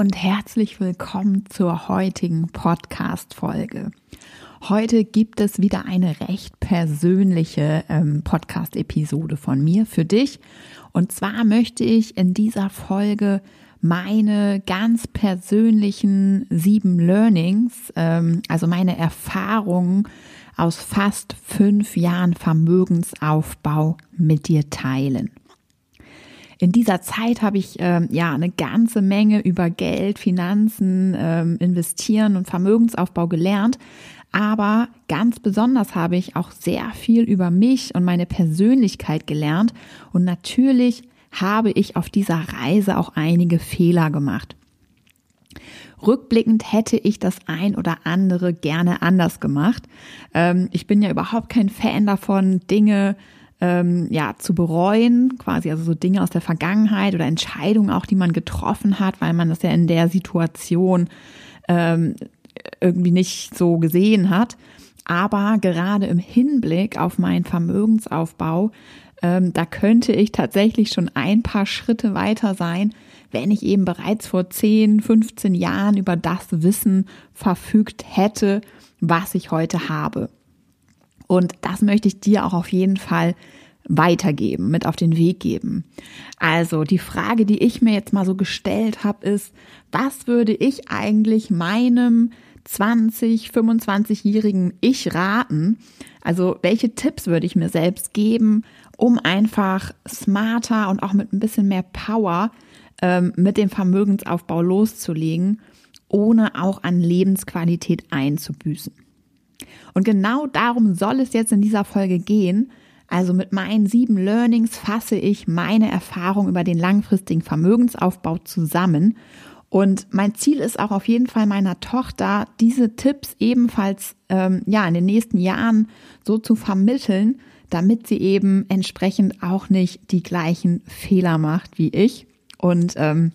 Und herzlich willkommen zur heutigen Podcast-Folge. Heute gibt es wieder eine recht persönliche ähm, Podcast-Episode von mir für dich. Und zwar möchte ich in dieser Folge meine ganz persönlichen sieben Learnings, ähm, also meine Erfahrungen aus fast fünf Jahren Vermögensaufbau mit dir teilen. In dieser Zeit habe ich ähm, ja eine ganze Menge über Geld, Finanzen, ähm, Investieren und Vermögensaufbau gelernt. Aber ganz besonders habe ich auch sehr viel über mich und meine Persönlichkeit gelernt. Und natürlich habe ich auf dieser Reise auch einige Fehler gemacht. Rückblickend hätte ich das ein oder andere gerne anders gemacht. Ähm, ich bin ja überhaupt kein Fan davon, Dinge ähm, ja zu bereuen, quasi also so Dinge aus der Vergangenheit oder Entscheidungen auch, die man getroffen hat, weil man das ja in der Situation ähm, irgendwie nicht so gesehen hat. Aber gerade im Hinblick auf meinen Vermögensaufbau, ähm, da könnte ich tatsächlich schon ein paar Schritte weiter sein, wenn ich eben bereits vor 10, 15 Jahren über das Wissen verfügt hätte, was ich heute habe. Und das möchte ich dir auch auf jeden Fall weitergeben, mit auf den Weg geben. Also die Frage, die ich mir jetzt mal so gestellt habe, ist, was würde ich eigentlich meinem 20, 25-jährigen Ich raten? Also welche Tipps würde ich mir selbst geben, um einfach smarter und auch mit ein bisschen mehr Power ähm, mit dem Vermögensaufbau loszulegen, ohne auch an Lebensqualität einzubüßen? Und genau darum soll es jetzt in dieser Folge gehen. Also mit meinen sieben Learnings fasse ich meine Erfahrung über den langfristigen Vermögensaufbau zusammen. Und mein Ziel ist auch auf jeden Fall meiner Tochter, diese Tipps ebenfalls ähm, ja in den nächsten Jahren so zu vermitteln, damit sie eben entsprechend auch nicht die gleichen Fehler macht wie ich. Und ähm,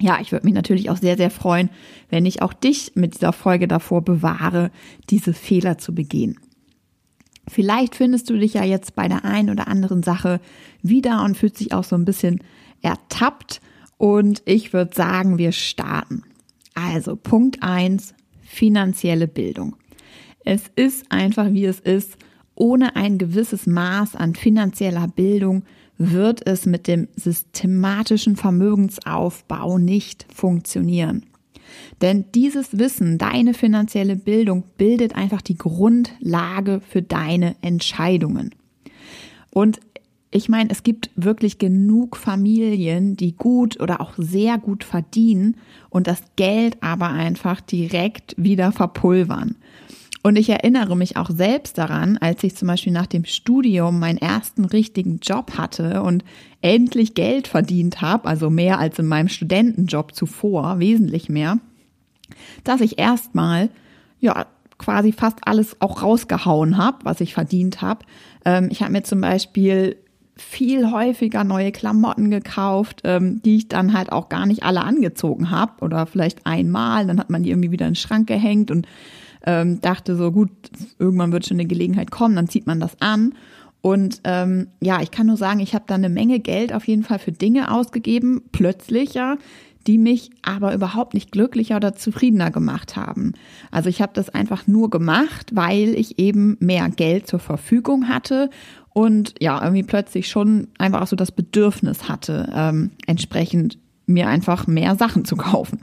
ja, ich würde mich natürlich auch sehr, sehr freuen, wenn ich auch dich mit dieser Folge davor bewahre, diese Fehler zu begehen. Vielleicht findest du dich ja jetzt bei der einen oder anderen Sache wieder und fühlst dich auch so ein bisschen ertappt. Und ich würde sagen, wir starten. Also Punkt eins: finanzielle Bildung. Es ist einfach, wie es ist. Ohne ein gewisses Maß an finanzieller Bildung wird es mit dem systematischen Vermögensaufbau nicht funktionieren. Denn dieses Wissen, deine finanzielle Bildung, bildet einfach die Grundlage für deine Entscheidungen. Und ich meine, es gibt wirklich genug Familien, die gut oder auch sehr gut verdienen und das Geld aber einfach direkt wieder verpulvern. Und ich erinnere mich auch selbst daran, als ich zum Beispiel nach dem Studium meinen ersten richtigen Job hatte und endlich Geld verdient habe, also mehr als in meinem Studentenjob zuvor, wesentlich mehr, dass ich erstmal, ja, quasi fast alles auch rausgehauen habe, was ich verdient habe. Ähm, ich habe mir zum Beispiel viel häufiger neue Klamotten gekauft, ähm, die ich dann halt auch gar nicht alle angezogen habe oder vielleicht einmal, dann hat man die irgendwie wieder in den Schrank gehängt und ähm, dachte so, gut, irgendwann wird schon eine Gelegenheit kommen, dann zieht man das an. Und ähm, ja, ich kann nur sagen, ich habe da eine Menge Geld auf jeden Fall für Dinge ausgegeben, plötzlich ja, die mich aber überhaupt nicht glücklicher oder zufriedener gemacht haben. Also ich habe das einfach nur gemacht, weil ich eben mehr Geld zur Verfügung hatte und ja, irgendwie plötzlich schon einfach auch so das Bedürfnis hatte, ähm, entsprechend mir einfach mehr Sachen zu kaufen.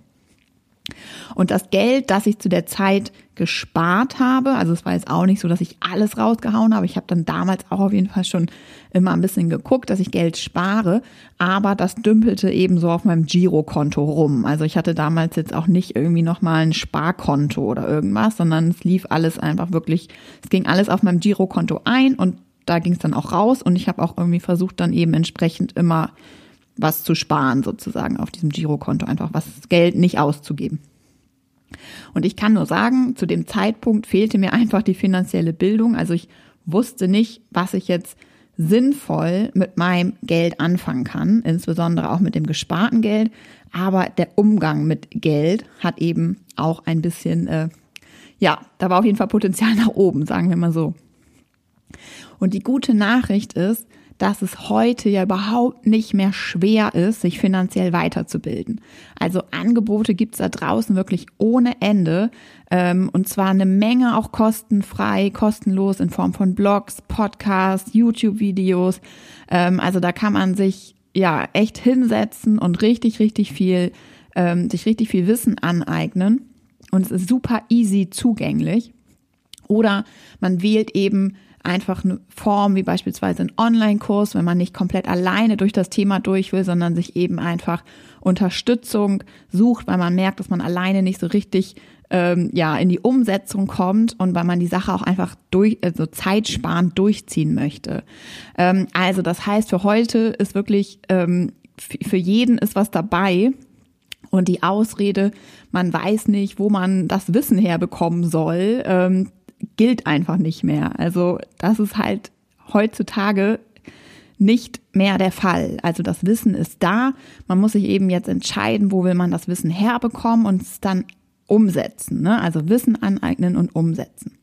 Und das Geld, das ich zu der Zeit gespart habe, also es war jetzt auch nicht so, dass ich alles rausgehauen habe. Ich habe dann damals auch auf jeden Fall schon immer ein bisschen geguckt, dass ich Geld spare, aber das dümpelte eben so auf meinem Girokonto rum. Also ich hatte damals jetzt auch nicht irgendwie nochmal ein Sparkonto oder irgendwas, sondern es lief alles einfach wirklich, es ging alles auf meinem Girokonto ein und da ging es dann auch raus und ich habe auch irgendwie versucht, dann eben entsprechend immer was zu sparen sozusagen auf diesem Girokonto, einfach was Geld nicht auszugeben. Und ich kann nur sagen, zu dem Zeitpunkt fehlte mir einfach die finanzielle Bildung. Also ich wusste nicht, was ich jetzt sinnvoll mit meinem Geld anfangen kann, insbesondere auch mit dem gesparten Geld. Aber der Umgang mit Geld hat eben auch ein bisschen, äh, ja, da war auf jeden Fall Potenzial nach oben, sagen wir mal so. Und die gute Nachricht ist, dass es heute ja überhaupt nicht mehr schwer ist, sich finanziell weiterzubilden. Also Angebote gibt's da draußen wirklich ohne Ende ähm, und zwar eine Menge auch kostenfrei, kostenlos in Form von Blogs, Podcasts, YouTube-Videos. Ähm, also da kann man sich ja echt hinsetzen und richtig, richtig viel, ähm, sich richtig viel Wissen aneignen und es ist super easy zugänglich. Oder man wählt eben einfach eine Form wie beispielsweise ein Online-Kurs, wenn man nicht komplett alleine durch das Thema durch will, sondern sich eben einfach Unterstützung sucht, weil man merkt, dass man alleine nicht so richtig ähm, ja in die Umsetzung kommt und weil man die Sache auch einfach durch also zeitsparend durchziehen möchte. Ähm, also das heißt, für heute ist wirklich ähm, für jeden ist was dabei. Und die Ausrede, man weiß nicht, wo man das Wissen herbekommen soll, ähm, gilt einfach nicht mehr. Also das ist halt heutzutage nicht mehr der Fall. Also das Wissen ist da. Man muss sich eben jetzt entscheiden, wo will man das Wissen herbekommen und es dann umsetzen. Ne? Also Wissen aneignen und umsetzen.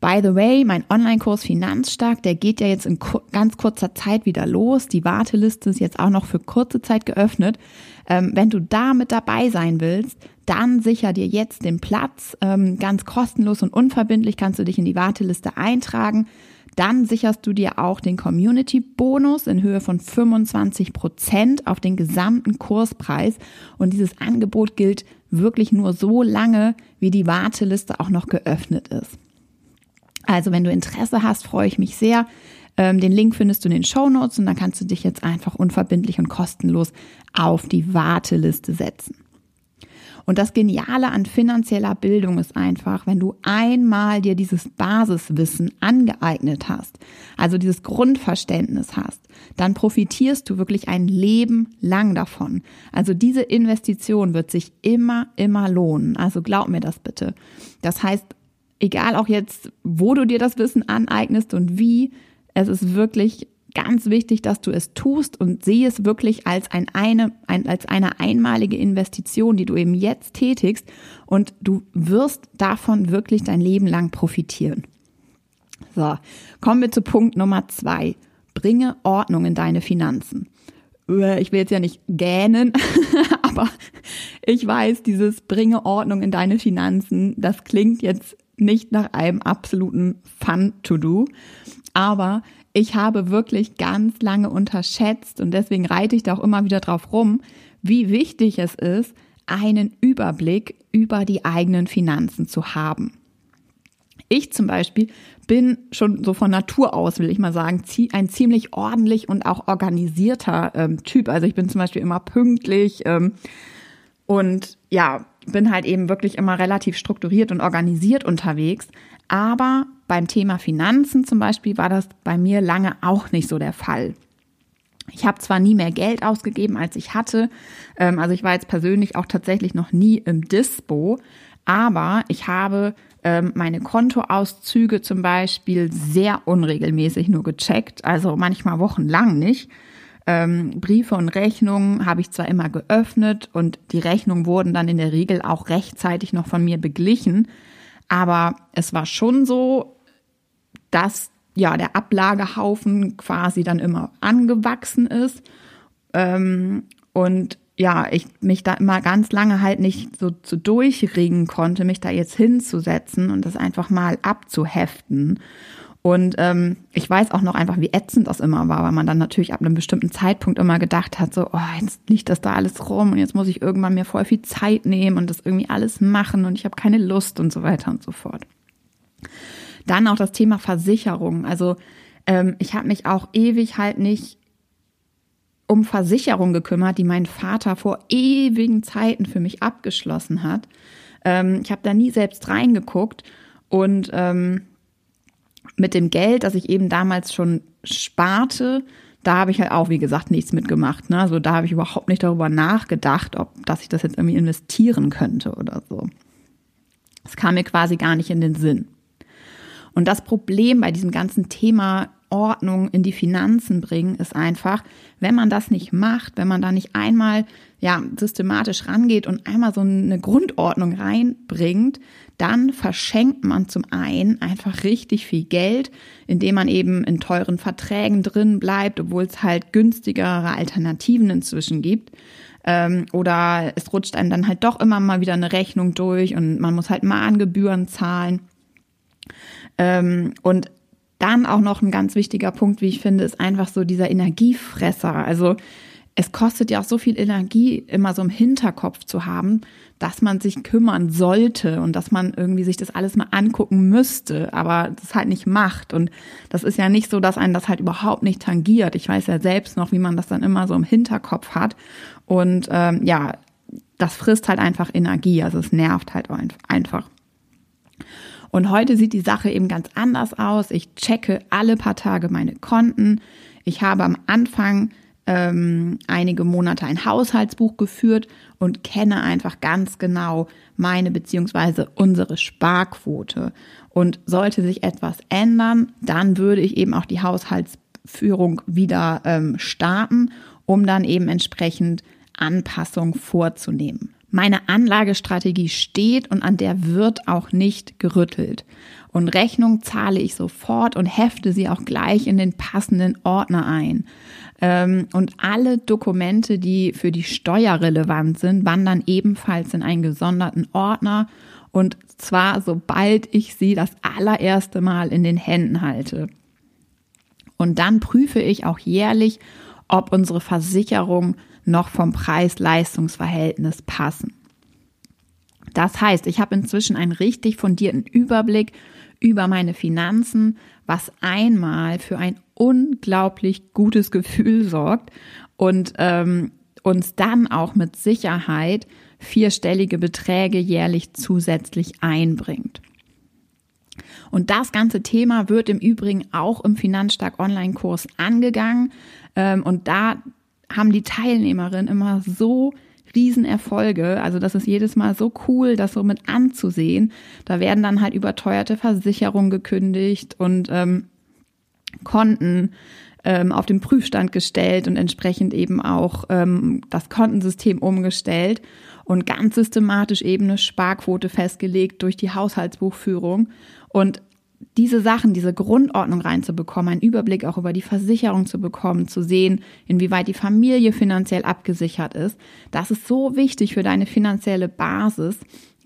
By the way, mein Online-Kurs Finanzstark, der geht ja jetzt in ganz kurzer Zeit wieder los. Die Warteliste ist jetzt auch noch für kurze Zeit geöffnet. Ähm, wenn du da mit dabei sein willst, dann sicher dir jetzt den Platz. Ähm, ganz kostenlos und unverbindlich kannst du dich in die Warteliste eintragen. Dann sicherst du dir auch den Community-Bonus in Höhe von 25 Prozent auf den gesamten Kurspreis. Und dieses Angebot gilt wirklich nur so lange, wie die Warteliste auch noch geöffnet ist. Also wenn du Interesse hast, freue ich mich sehr. Ähm, den Link findest du in den Show Notes und dann kannst du dich jetzt einfach unverbindlich und kostenlos auf die Warteliste setzen. Und das Geniale an finanzieller Bildung ist einfach, wenn du einmal dir dieses Basiswissen angeeignet hast, also dieses Grundverständnis hast, dann profitierst du wirklich ein Leben lang davon. Also diese Investition wird sich immer, immer lohnen. Also glaub mir das bitte. Das heißt, egal auch jetzt, wo du dir das Wissen aneignest und wie, es ist wirklich ganz wichtig, dass du es tust und sehe es wirklich als, ein eine, ein, als eine einmalige Investition, die du eben jetzt tätigst und du wirst davon wirklich dein Leben lang profitieren. So, kommen wir zu Punkt Nummer zwei. Bringe Ordnung in deine Finanzen. Ich will jetzt ja nicht gähnen, aber ich weiß, dieses Bringe Ordnung in deine Finanzen, das klingt jetzt nicht nach einem absoluten Fun-to-Do, aber ich habe wirklich ganz lange unterschätzt und deswegen reite ich da auch immer wieder drauf rum, wie wichtig es ist, einen Überblick über die eigenen Finanzen zu haben. Ich zum Beispiel bin schon so von Natur aus, will ich mal sagen, ein ziemlich ordentlich und auch organisierter ähm, Typ. Also ich bin zum Beispiel immer pünktlich ähm, und ja, bin halt eben wirklich immer relativ strukturiert und organisiert unterwegs. Aber beim Thema Finanzen zum Beispiel war das bei mir lange auch nicht so der Fall. Ich habe zwar nie mehr Geld ausgegeben, als ich hatte. Ähm, also ich war jetzt persönlich auch tatsächlich noch nie im Dispo. Aber ich habe ähm, meine Kontoauszüge zum Beispiel sehr unregelmäßig nur gecheckt. Also manchmal wochenlang nicht. Ähm, Briefe und Rechnungen habe ich zwar immer geöffnet und die Rechnungen wurden dann in der Regel auch rechtzeitig noch von mir beglichen. Aber es war schon so, dass ja der Ablagehaufen quasi dann immer angewachsen ist. Ähm, und ja, ich mich da immer ganz lange halt nicht so zu durchringen konnte, mich da jetzt hinzusetzen und das einfach mal abzuheften. Und ähm, ich weiß auch noch einfach, wie ätzend das immer war, weil man dann natürlich ab einem bestimmten Zeitpunkt immer gedacht hat, so, oh, jetzt liegt das da alles rum und jetzt muss ich irgendwann mir voll viel Zeit nehmen und das irgendwie alles machen und ich habe keine Lust und so weiter und so fort. Dann auch das Thema Versicherung. Also ähm, ich habe mich auch ewig halt nicht um Versicherung gekümmert, die mein Vater vor ewigen Zeiten für mich abgeschlossen hat. Ähm, ich habe da nie selbst reingeguckt und ähm, mit dem Geld, das ich eben damals schon sparte, da habe ich halt auch, wie gesagt, nichts mitgemacht. Ne? Also da habe ich überhaupt nicht darüber nachgedacht, ob dass ich das jetzt irgendwie investieren könnte oder so. Es kam mir quasi gar nicht in den Sinn. Und das Problem bei diesem ganzen Thema Ordnung in die Finanzen bringen, ist einfach, wenn man das nicht macht, wenn man da nicht einmal ja systematisch rangeht und einmal so eine Grundordnung reinbringt, dann verschenkt man zum einen einfach richtig viel Geld, indem man eben in teuren Verträgen drin bleibt, obwohl es halt günstigere Alternativen inzwischen gibt. Ähm, oder es rutscht einem dann halt doch immer mal wieder eine Rechnung durch und man muss halt Mahngebühren zahlen. Ähm, und dann auch noch ein ganz wichtiger Punkt, wie ich finde, ist einfach so dieser Energiefresser. Also es kostet ja auch so viel Energie, immer so im Hinterkopf zu haben, dass man sich kümmern sollte und dass man irgendwie sich das alles mal angucken müsste, aber das halt nicht macht. Und das ist ja nicht so, dass einen das halt überhaupt nicht tangiert. Ich weiß ja selbst noch, wie man das dann immer so im Hinterkopf hat. Und ähm, ja, das frisst halt einfach Energie, also es nervt halt einfach. Und heute sieht die Sache eben ganz anders aus. Ich checke alle paar Tage meine Konten. Ich habe am Anfang ähm, einige Monate ein Haushaltsbuch geführt und kenne einfach ganz genau meine beziehungsweise unsere Sparquote. Und sollte sich etwas ändern, dann würde ich eben auch die Haushaltsführung wieder ähm, starten, um dann eben entsprechend Anpassung vorzunehmen. Meine Anlagestrategie steht und an der wird auch nicht gerüttelt. Und Rechnung zahle ich sofort und hefte sie auch gleich in den passenden Ordner ein. Ähm, und alle Dokumente, die für die Steuer relevant sind, wandern ebenfalls in einen gesonderten Ordner. Und zwar sobald ich sie das allererste Mal in den Händen halte. Und dann prüfe ich auch jährlich, ob unsere Versicherung noch vom Preis-Leistungs-Verhältnis passen. Das heißt, ich habe inzwischen einen richtig fundierten Überblick über meine Finanzen, was einmal für ein unglaublich gutes Gefühl sorgt und ähm, uns dann auch mit Sicherheit vierstellige Beträge jährlich zusätzlich einbringt. Und das ganze Thema wird im Übrigen auch im Finanzstark Online-Kurs angegangen. Ähm, und da haben die Teilnehmerinnen immer so Riesenerfolge. Also das ist jedes Mal so cool, das so mit anzusehen. Da werden dann halt überteuerte Versicherungen gekündigt und ähm, Konten ähm, auf den Prüfstand gestellt und entsprechend eben auch ähm, das Kontensystem umgestellt und ganz systematisch eben eine Sparquote festgelegt durch die Haushaltsbuchführung. Und diese Sachen, diese Grundordnung reinzubekommen, einen Überblick auch über die Versicherung zu bekommen, zu sehen, inwieweit die Familie finanziell abgesichert ist, das ist so wichtig für deine finanzielle Basis,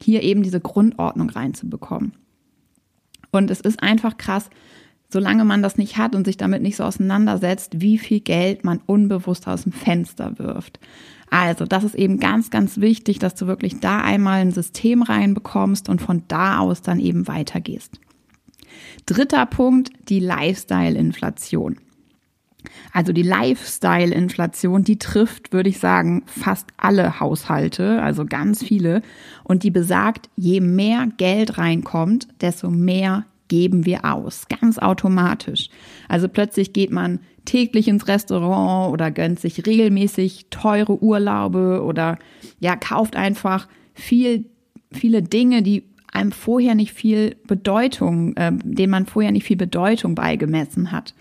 hier eben diese Grundordnung reinzubekommen. Und es ist einfach krass, solange man das nicht hat und sich damit nicht so auseinandersetzt, wie viel Geld man unbewusst aus dem Fenster wirft. Also, das ist eben ganz, ganz wichtig, dass du wirklich da einmal ein System reinbekommst und von da aus dann eben weitergehst. Dritter Punkt, die Lifestyle-Inflation. Also die Lifestyle-Inflation, die trifft, würde ich sagen, fast alle Haushalte, also ganz viele. Und die besagt, je mehr Geld reinkommt, desto mehr geben wir aus, ganz automatisch. Also plötzlich geht man täglich ins Restaurant oder gönnt sich regelmäßig teure Urlaube oder ja, kauft einfach viel, viele Dinge, die einem vorher nicht viel Bedeutung, äh, dem man vorher nicht viel Bedeutung beigemessen hat.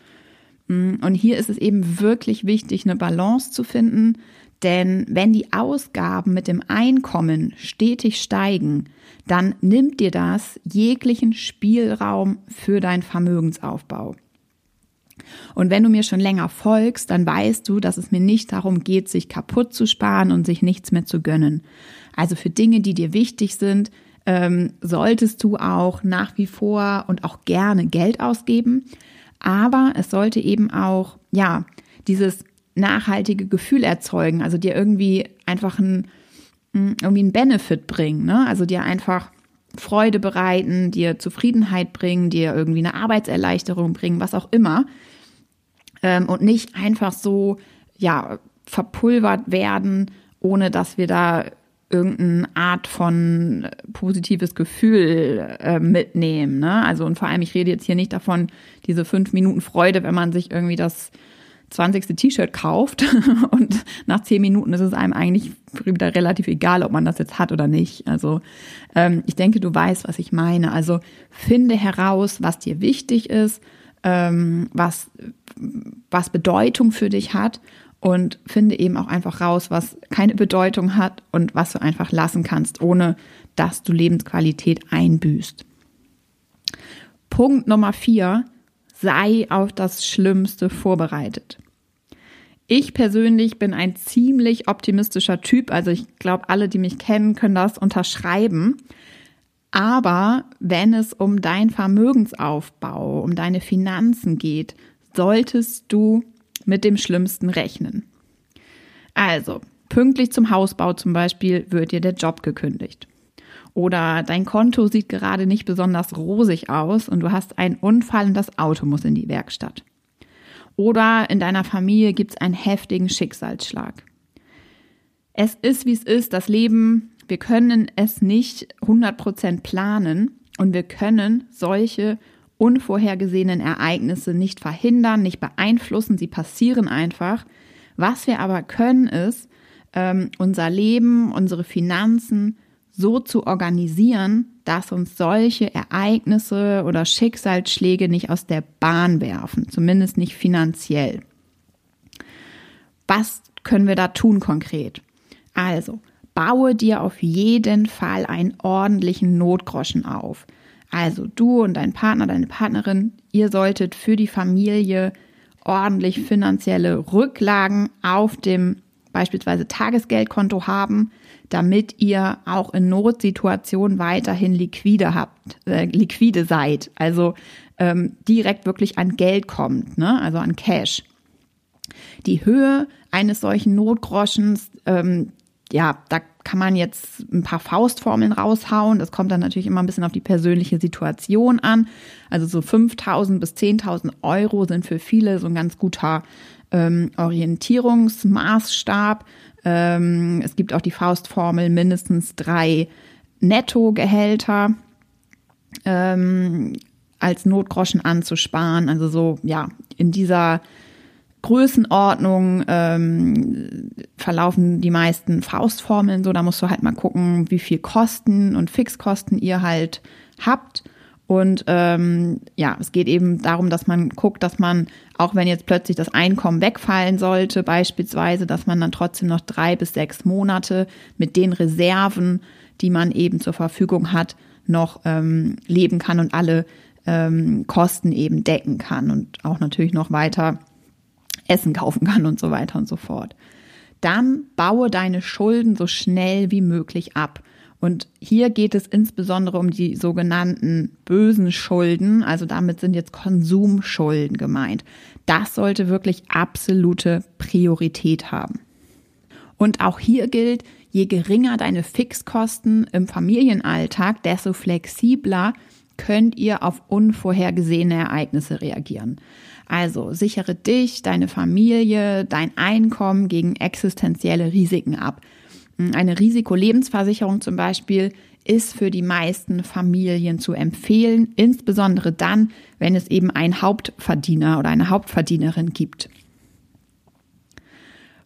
Mm, und hier ist es eben wirklich wichtig, eine Balance zu finden, denn wenn die Ausgaben mit dem Einkommen stetig steigen, dann nimmt dir das jeglichen Spielraum für deinen Vermögensaufbau. Und wenn du mir schon länger folgst, dann weißt du, dass es mir nicht darum geht, sich kaputt zu sparen und sich nichts mehr zu gönnen. Also für Dinge, die dir wichtig sind, ähm, solltest du auch nach wie vor und auch gerne Geld ausgeben. Aber es sollte eben auch, ja, dieses nachhaltige Gefühl erzeugen, also dir irgendwie einfach ein, hm, irgendwie einen Benefit bringen, ne? Also dir einfach Freude bereiten, dir Zufriedenheit bringen, dir irgendwie eine Arbeitserleichterung bringen, was auch immer. Ähm, und nicht einfach so, ja, verpulvert werden, ohne dass wir da irgendeine Art von positives Gefühl äh, mitnehmen. Ne? Also und vor allem, ich rede jetzt hier nicht davon, diese fünf Minuten Freude, wenn man sich irgendwie das 20. T-Shirt kauft und nach zehn Minuten ist es einem eigentlich wieder relativ egal, ob man das jetzt hat oder nicht. Also ähm, ich denke, du weißt, was ich meine. Also finde heraus, was dir wichtig ist ähm, was, was Bedeutung für dich hat und finde eben auch einfach raus, was keine Bedeutung hat und was du einfach lassen kannst, ohne dass du Lebensqualität einbüßt. Punkt Nummer vier, sei auf das Schlimmste vorbereitet. Ich persönlich bin ein ziemlich optimistischer Typ, also ich glaube, alle, die mich kennen, können das unterschreiben. Aber wenn es um dein Vermögensaufbau, um deine Finanzen geht, solltest du mit dem Schlimmsten rechnen. Also, pünktlich zum Hausbau zum Beispiel wird dir der Job gekündigt. Oder dein Konto sieht gerade nicht besonders rosig aus und du hast einen Unfall und das Auto muss in die Werkstatt. Oder in deiner Familie gibt es einen heftigen Schicksalsschlag. Es ist, wie es ist. Das Leben, wir können es nicht 100% planen und wir können solche unvorhergesehenen Ereignisse nicht verhindern, nicht beeinflussen. Sie passieren einfach. Was wir aber können, ist, ähm, unser Leben, unsere Finanzen so zu organisieren, dass uns solche Ereignisse oder Schicksalsschläge nicht aus der Bahn werfen, zumindest nicht finanziell. Was können wir da tun konkret? Also, baue dir auf jeden Fall einen ordentlichen Notgroschen auf. Also du und dein Partner, deine Partnerin, ihr solltet für die Familie ordentlich finanzielle Rücklagen auf dem beispielsweise Tagesgeldkonto haben, damit ihr auch in Notsituationen weiterhin liquide habt, äh, liquide seid, also ähm, direkt wirklich an Geld kommt, ne? also an Cash. Die Höhe eines solchen Notgroschens, ähm, ja, da kann man jetzt ein paar Faustformeln raushauen. Das kommt dann natürlich immer ein bisschen auf die persönliche Situation an. Also so 5.000 bis 10.000 Euro sind für viele so ein ganz guter ähm, Orientierungsmaßstab. Ähm, es gibt auch die Faustformel mindestens drei Nettogehälter ähm, als Notgroschen anzusparen. Also so, ja, in dieser Größenordnung ähm, verlaufen die meisten Faustformeln so. Da musst du halt mal gucken, wie viel Kosten und Fixkosten ihr halt habt. Und ähm, ja, es geht eben darum, dass man guckt, dass man, auch wenn jetzt plötzlich das Einkommen wegfallen sollte, beispielsweise, dass man dann trotzdem noch drei bis sechs Monate mit den Reserven, die man eben zur Verfügung hat, noch ähm, leben kann und alle ähm, Kosten eben decken kann und auch natürlich noch weiter Essen kaufen kann und so weiter und so fort. Dann baue deine Schulden so schnell wie möglich ab. Und hier geht es insbesondere um die sogenannten bösen Schulden. Also damit sind jetzt Konsumschulden gemeint. Das sollte wirklich absolute Priorität haben. Und auch hier gilt, je geringer deine Fixkosten im Familienalltag, desto flexibler könnt ihr auf unvorhergesehene Ereignisse reagieren. Also sichere dich, deine Familie, dein Einkommen gegen existenzielle Risiken ab. Eine Risikolebensversicherung zum Beispiel ist für die meisten Familien zu empfehlen, insbesondere dann, wenn es eben einen Hauptverdiener oder eine Hauptverdienerin gibt.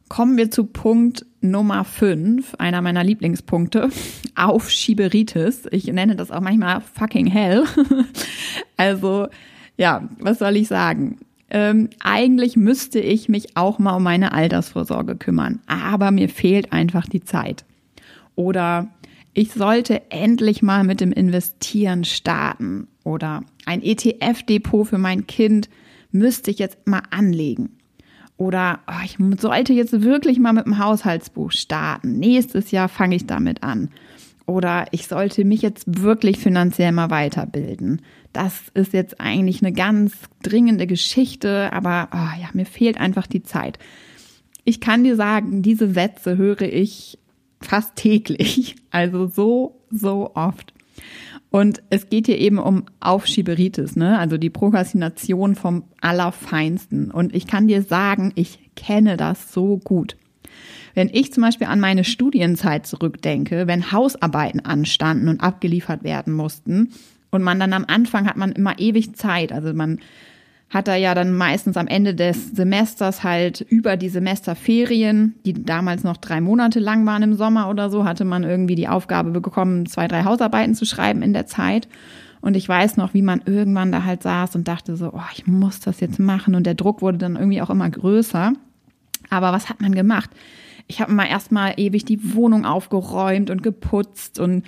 Kommen wir zu Punkt Nummer 5, einer meiner Lieblingspunkte, Aufschieberitis. Ich nenne das auch manchmal fucking hell. also, ja, was soll ich sagen? Ähm, eigentlich müsste ich mich auch mal um meine Altersvorsorge kümmern, aber mir fehlt einfach die Zeit. Oder ich sollte endlich mal mit dem Investieren starten. Oder ein ETF-Depot für mein Kind müsste ich jetzt mal anlegen. Oder oh, ich sollte jetzt wirklich mal mit dem Haushaltsbuch starten. Nächstes Jahr fange ich damit an. Oder ich sollte mich jetzt wirklich finanziell mal weiterbilden das ist jetzt eigentlich eine ganz dringende Geschichte, aber oh ja, mir fehlt einfach die Zeit. Ich kann dir sagen, diese Sätze höre ich fast täglich, also so, so oft. Und es geht hier eben um Aufschieberitis, ne? also die Prokrastination vom Allerfeinsten. Und ich kann dir sagen, ich kenne das so gut. Wenn ich zum Beispiel an meine Studienzeit zurückdenke, wenn Hausarbeiten anstanden und abgeliefert werden mussten, und man dann am Anfang hat man immer ewig Zeit. Also man hat er ja dann meistens am Ende des Semesters halt über die Semesterferien, die damals noch drei Monate lang waren im Sommer oder so, hatte man irgendwie die Aufgabe bekommen, zwei, drei Hausarbeiten zu schreiben in der Zeit. Und ich weiß noch, wie man irgendwann da halt saß und dachte so, oh, ich muss das jetzt machen. Und der Druck wurde dann irgendwie auch immer größer. Aber was hat man gemacht? Ich habe mal erstmal ewig die Wohnung aufgeräumt und geputzt und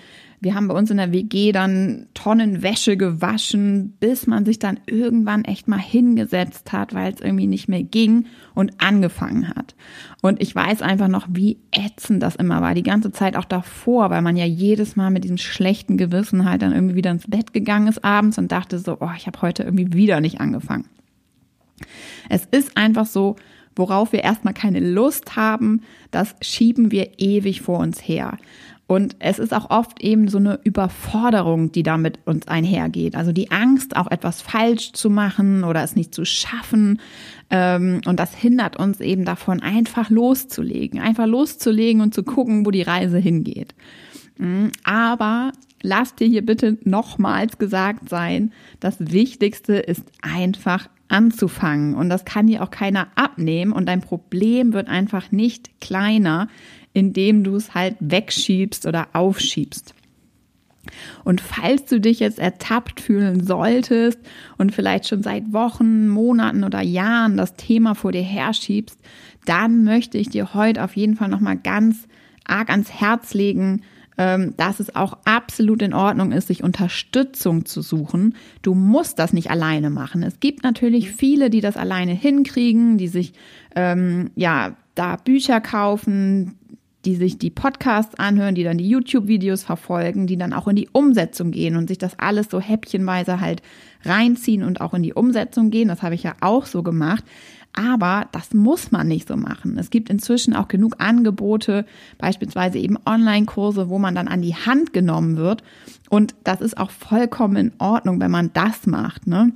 wir haben bei uns in der WG dann Tonnen Wäsche gewaschen, bis man sich dann irgendwann echt mal hingesetzt hat, weil es irgendwie nicht mehr ging und angefangen hat. Und ich weiß einfach noch, wie ätzend das immer war, die ganze Zeit auch davor, weil man ja jedes Mal mit diesem schlechten Gewissen halt dann irgendwie wieder ins Bett gegangen ist abends und dachte so, oh, ich habe heute irgendwie wieder nicht angefangen. Es ist einfach so, worauf wir erstmal keine Lust haben, das schieben wir ewig vor uns her. Und es ist auch oft eben so eine Überforderung, die damit uns einhergeht. Also die Angst, auch etwas falsch zu machen oder es nicht zu schaffen. Ähm, und das hindert uns eben davon, einfach loszulegen. Einfach loszulegen und zu gucken, wo die Reise hingeht. Mhm. Aber lass dir hier bitte nochmals gesagt sein, das Wichtigste ist einfach anzufangen. Und das kann dir auch keiner abnehmen. Und dein Problem wird einfach nicht kleiner, indem du es halt wegschiebst oder aufschiebst. Und falls du dich jetzt ertappt fühlen solltest und vielleicht schon seit Wochen, Monaten oder Jahren das Thema vor dir herschiebst, dann möchte ich dir heute auf jeden Fall nochmal ganz arg ans Herz legen, ähm, dass es auch absolut in Ordnung ist, sich Unterstützung zu suchen. Du musst das nicht alleine machen. Es gibt natürlich viele, die das alleine hinkriegen, die sich ähm, ja da Bücher kaufen, die sich die Podcasts anhören, die dann die YouTube-Videos verfolgen, die dann auch in die Umsetzung gehen und sich das alles so häppchenweise halt reinziehen und auch in die Umsetzung gehen. Das habe ich ja auch so gemacht. Aber das muss man nicht so machen. Es gibt inzwischen auch genug Angebote, beispielsweise eben Online-Kurse, wo man dann an die Hand genommen wird. Und das ist auch vollkommen in Ordnung, wenn man das macht. Ne?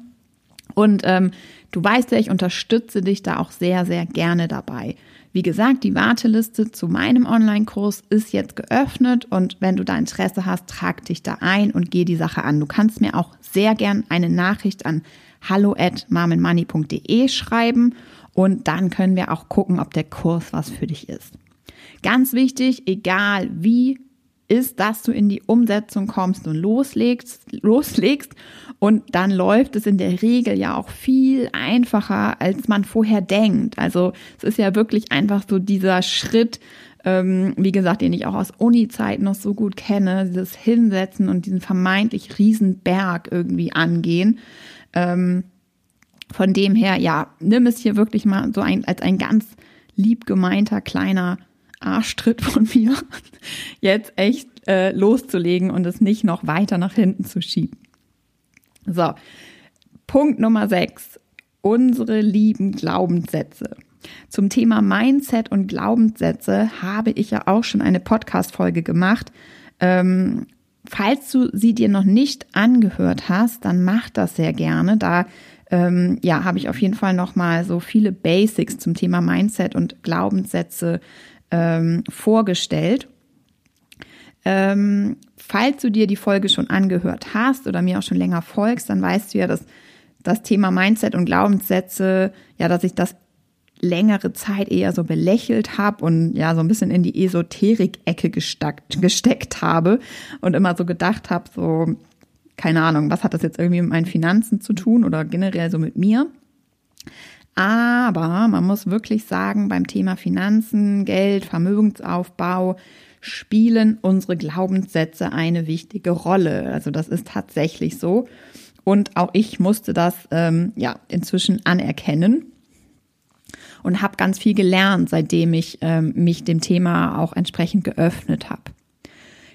Und ähm, du weißt ja, ich unterstütze dich da auch sehr, sehr gerne dabei. Wie gesagt, die Warteliste zu meinem Online-Kurs ist jetzt geöffnet und wenn du da Interesse hast, trag dich da ein und geh die Sache an. Du kannst mir auch sehr gern eine Nachricht an hallo at schreiben und dann können wir auch gucken, ob der Kurs was für dich ist. Ganz wichtig, egal wie ist, dass du in die Umsetzung kommst und loslegst, loslegst und dann läuft es in der Regel ja auch viel einfacher, als man vorher denkt. Also es ist ja wirklich einfach so dieser Schritt, ähm, wie gesagt, den ich auch aus Uni-Zeiten noch so gut kenne, dieses Hinsetzen und diesen vermeintlich Riesenberg irgendwie angehen. Ähm, von dem her, ja, nimm es hier wirklich mal so ein, als ein ganz lieb gemeinter kleiner Arschtritt von mir, jetzt echt äh, loszulegen und es nicht noch weiter nach hinten zu schieben. So, Punkt Nummer 6. Unsere lieben Glaubenssätze. Zum Thema Mindset und Glaubenssätze habe ich ja auch schon eine Podcast-Folge gemacht. Ähm, falls du sie dir noch nicht angehört hast, dann mach das sehr gerne. Da ähm, ja, habe ich auf jeden Fall nochmal so viele Basics zum Thema Mindset und Glaubenssätze ähm, vorgestellt. Ähm, falls du dir die Folge schon angehört hast oder mir auch schon länger folgst, dann weißt du ja, dass das Thema Mindset und Glaubenssätze, ja, dass ich das längere Zeit eher so belächelt habe und ja so ein bisschen in die Esoterik-Ecke gesteckt, gesteckt habe und immer so gedacht habe, so keine Ahnung, was hat das jetzt irgendwie mit meinen Finanzen zu tun oder generell so mit mir? Aber man muss wirklich sagen, beim Thema Finanzen, Geld, Vermögensaufbau spielen unsere Glaubenssätze eine wichtige Rolle. Also das ist tatsächlich so. Und auch ich musste das ähm, ja inzwischen anerkennen und habe ganz viel gelernt, seitdem ich ähm, mich dem Thema auch entsprechend geöffnet habe.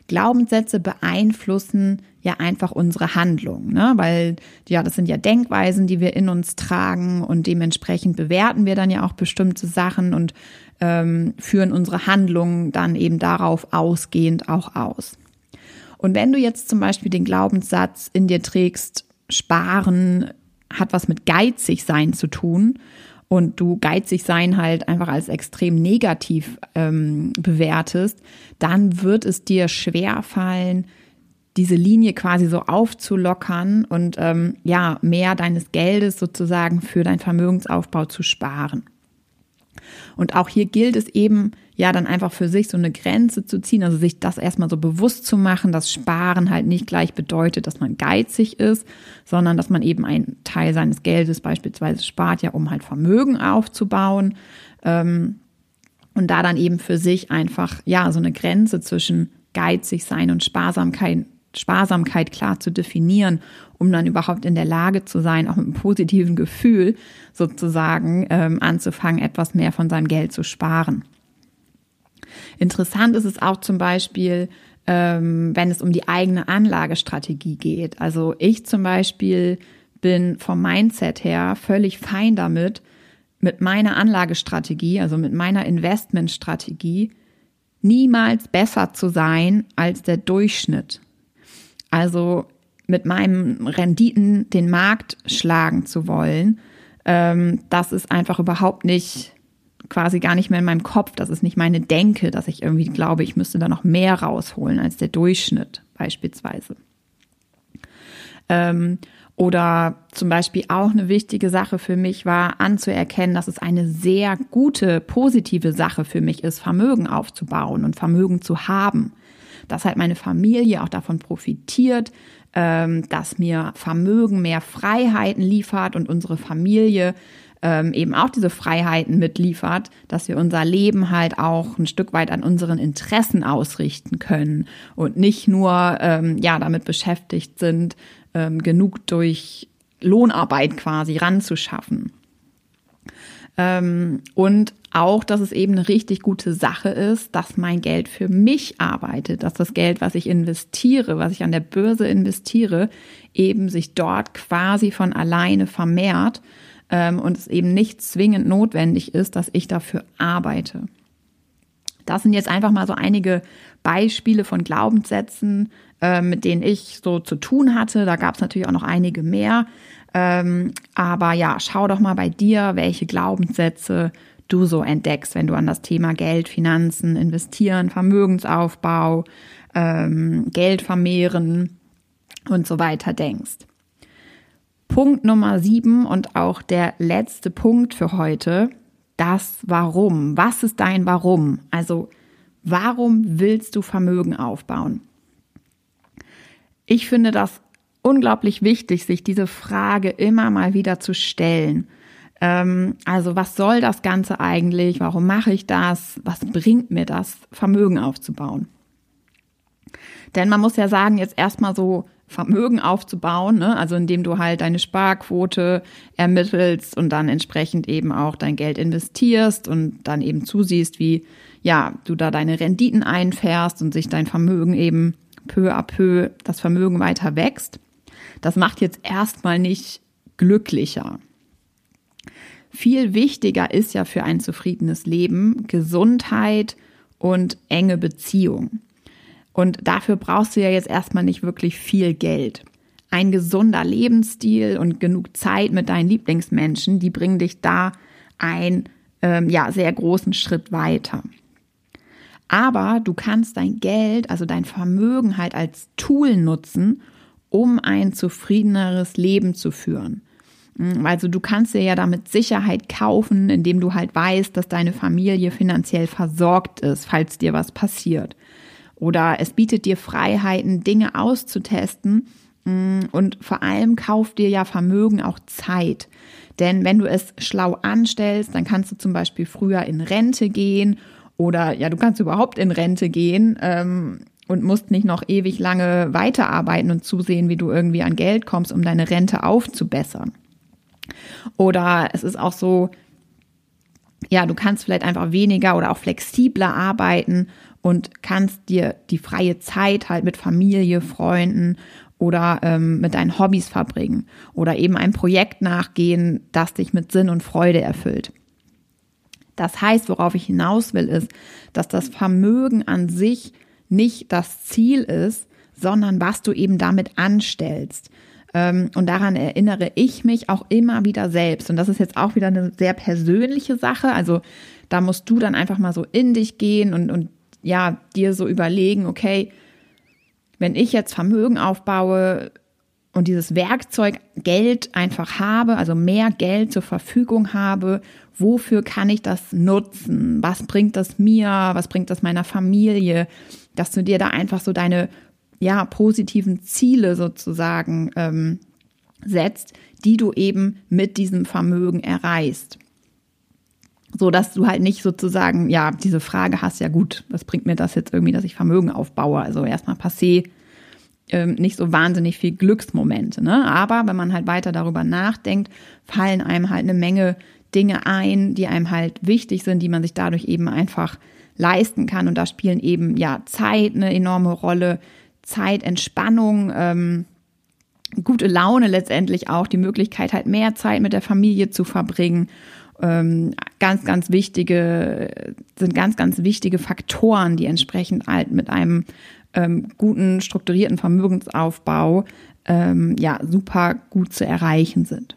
Glaubenssätze beeinflussen ja einfach unsere Handlung, ne? weil ja, das sind ja Denkweisen, die wir in uns tragen und dementsprechend bewerten wir dann ja auch bestimmte Sachen und ähm, führen unsere Handlungen dann eben darauf ausgehend auch aus. Und wenn du jetzt zum Beispiel den Glaubenssatz in dir trägst, sparen hat was mit geizig sein zu tun und du geizig sein halt einfach als extrem negativ ähm, bewertest, dann wird es dir schwer fallen, diese Linie quasi so aufzulockern und ähm, ja, mehr deines Geldes sozusagen für deinen Vermögensaufbau zu sparen. Und auch hier gilt es eben, ja, dann einfach für sich so eine Grenze zu ziehen, also sich das erstmal so bewusst zu machen, dass Sparen halt nicht gleich bedeutet, dass man geizig ist, sondern dass man eben einen Teil seines Geldes beispielsweise spart, ja, um halt Vermögen aufzubauen. Ähm, und da dann eben für sich einfach, ja, so eine Grenze zwischen geizig sein und Sparsamkeit, Sparsamkeit klar zu definieren, um dann überhaupt in der Lage zu sein, auch mit einem positiven Gefühl sozusagen ähm, anzufangen, etwas mehr von seinem Geld zu sparen. Interessant ist es auch zum Beispiel, ähm, wenn es um die eigene Anlagestrategie geht. Also ich zum Beispiel bin vom Mindset her völlig fein damit, mit meiner Anlagestrategie, also mit meiner Investmentstrategie, niemals besser zu sein als der Durchschnitt. Also mit meinen Renditen den Markt schlagen zu wollen, ähm, das ist einfach überhaupt nicht, quasi gar nicht mehr in meinem Kopf. Das ist nicht meine Denke, dass ich irgendwie glaube, ich müsste da noch mehr rausholen als der Durchschnitt beispielsweise. Ähm, oder zum Beispiel auch eine wichtige Sache für mich war anzuerkennen, dass es eine sehr gute, positive Sache für mich ist, Vermögen aufzubauen und Vermögen zu haben. Dass halt meine Familie auch davon profitiert, ähm, dass mir Vermögen mehr Freiheiten liefert und unsere Familie ähm, eben auch diese Freiheiten mitliefert, dass wir unser Leben halt auch ein Stück weit an unseren Interessen ausrichten können und nicht nur ähm, ja damit beschäftigt sind, ähm, genug durch Lohnarbeit quasi ranzuschaffen. Ähm, und auch, dass es eben eine richtig gute Sache ist, dass mein Geld für mich arbeitet, dass das Geld, was ich investiere, was ich an der Börse investiere, eben sich dort quasi von alleine vermehrt ähm, und es eben nicht zwingend notwendig ist, dass ich dafür arbeite. Das sind jetzt einfach mal so einige Beispiele von Glaubenssätzen, äh, mit denen ich so zu tun hatte. Da gab es natürlich auch noch einige mehr. Ähm, aber ja, schau doch mal bei dir, welche Glaubenssätze du so entdeckst, wenn du an das Thema Geld, Finanzen, Investieren, Vermögensaufbau, ähm, Geld vermehren und so weiter denkst. Punkt Nummer sieben und auch der letzte Punkt für heute, das Warum. Was ist dein Warum? Also, warum willst du Vermögen aufbauen? Ich finde das unglaublich wichtig, sich diese Frage immer mal wieder zu stellen. Ähm, also was soll das Ganze eigentlich? Warum mache ich das? Was bringt mir das, Vermögen aufzubauen? Denn man muss ja sagen, jetzt erstmal so Vermögen aufzubauen, ne? also indem du halt deine Sparquote ermittelst und dann entsprechend eben auch dein Geld investierst und dann eben zusiehst, wie ja, du da deine Renditen einfährst und sich dein Vermögen eben peu à peu das Vermögen weiter wächst. Das macht jetzt erstmal nicht glücklicher. Viel wichtiger ist ja für ein zufriedenes Leben Gesundheit und enge Beziehung. Und dafür brauchst du ja jetzt erstmal nicht wirklich viel Geld. Ein gesunder Lebensstil und genug Zeit mit deinen Lieblingsmenschen, die bringen dich da einen ähm, ja, sehr großen Schritt weiter. Aber du kannst dein Geld, also dein Vermögen halt als Tool nutzen, um ein zufriedeneres Leben zu führen. Hm, also du kannst dir ja damit Sicherheit kaufen, indem du halt weißt, dass deine Familie finanziell versorgt ist, falls dir was passiert. Oder es bietet dir Freiheiten, Dinge auszutesten. Hm, und vor allem kauft dir ja Vermögen auch Zeit. Denn wenn du es schlau anstellst, dann kannst du zum Beispiel früher in Rente gehen oder ja, du kannst überhaupt in Rente gehen ähm, und musst nicht noch ewig lange weiterarbeiten und zusehen, wie du irgendwie an Geld kommst, um deine Rente aufzubessern. Oder es ist auch so, ja, du kannst vielleicht einfach weniger oder auch flexibler arbeiten und kannst dir die freie Zeit halt mit Familie, Freunden oder ähm, mit deinen Hobbys verbringen oder eben ein Projekt nachgehen, das dich mit Sinn und Freude erfüllt. Das heißt, worauf ich hinaus will, ist, dass das Vermögen an sich nicht das Ziel ist, sondern was du eben damit anstellst. Ähm, und daran erinnere ich mich auch immer wieder selbst. Und das ist jetzt auch wieder eine sehr persönliche Sache. Also da musst du dann einfach mal so in dich gehen und, und ja, dir so überlegen, okay, wenn ich jetzt Vermögen aufbaue und dieses Werkzeug Geld einfach habe, also mehr Geld zur Verfügung habe, wofür kann ich das nutzen? Was bringt das mir? Was bringt das meiner Familie? Dass du dir da einfach so deine ja positiven Ziele sozusagen ähm, setzt, die du eben mit diesem Vermögen erreichst so dass du halt nicht sozusagen, ja, diese Frage hast, ja gut, was bringt mir das jetzt irgendwie, dass ich Vermögen aufbaue? Also erstmal passé, ähm, nicht so wahnsinnig viel Glücksmomente, ne? Aber wenn man halt weiter darüber nachdenkt, fallen einem halt eine Menge Dinge ein, die einem halt wichtig sind, die man sich dadurch eben einfach leisten kann. Und da spielen eben ja Zeit eine enorme Rolle, Zeit, Entspannung, ähm, gute Laune letztendlich auch, die Möglichkeit halt mehr Zeit mit der Familie zu verbringen ähm, ganz, ganz wichtige, sind ganz, ganz wichtige Faktoren, die entsprechend halt mit einem ähm, guten, strukturierten Vermögensaufbau ähm, ja super gut zu erreichen sind.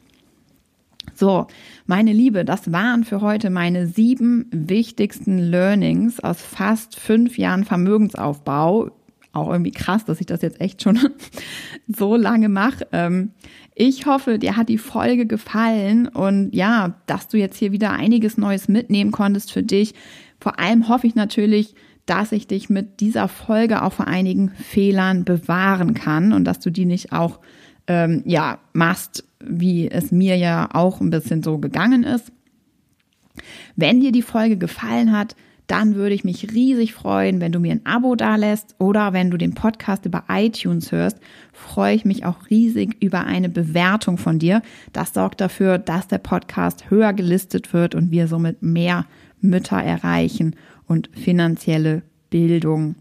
So, meine Liebe, das waren für heute meine sieben wichtigsten Learnings aus fast fünf Jahren Vermögensaufbau. Auch irgendwie krass, dass ich das jetzt echt schon so lange mache. Ähm, ich hoffe, dir hat die Folge gefallen und ja, dass du jetzt hier wieder einiges Neues mitnehmen konntest für dich. Vor allem hoffe ich natürlich, dass ich dich mit dieser Folge auch vor einigen Fehlern bewahren kann und dass du die nicht auch ähm, ja machst, wie es mir ja auch ein bisschen so gegangen ist. Wenn dir die Folge gefallen hat, dann würde ich mich riesig freuen, wenn du mir ein Abo dalässt oder wenn du den Podcast über iTunes hörst, freue ich mich auch riesig über eine Bewertung von dir. Das sorgt dafür, dass der Podcast höher gelistet wird und wir somit mehr Mütter erreichen und finanzielle Bildung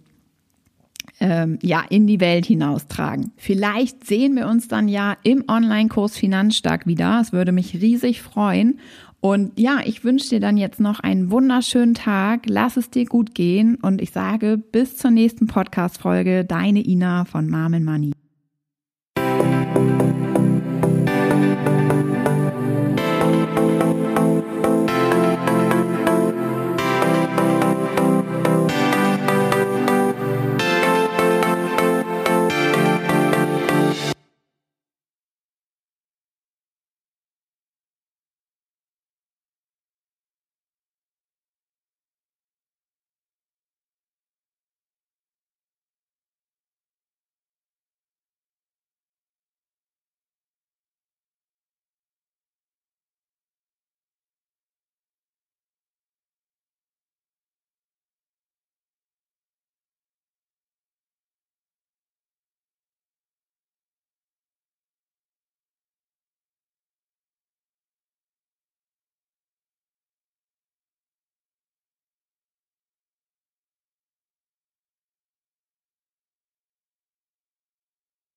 ähm, ja in die Welt hinaustragen. Vielleicht sehen wir uns dann ja im Online-Kurs Finanzstark wieder. Es würde mich riesig freuen. Und ja, ich wünsche dir dann jetzt noch einen wunderschönen Tag. Lass es dir gut gehen und ich sage bis zur nächsten Podcast-Folge. Deine Ina von Mom Money.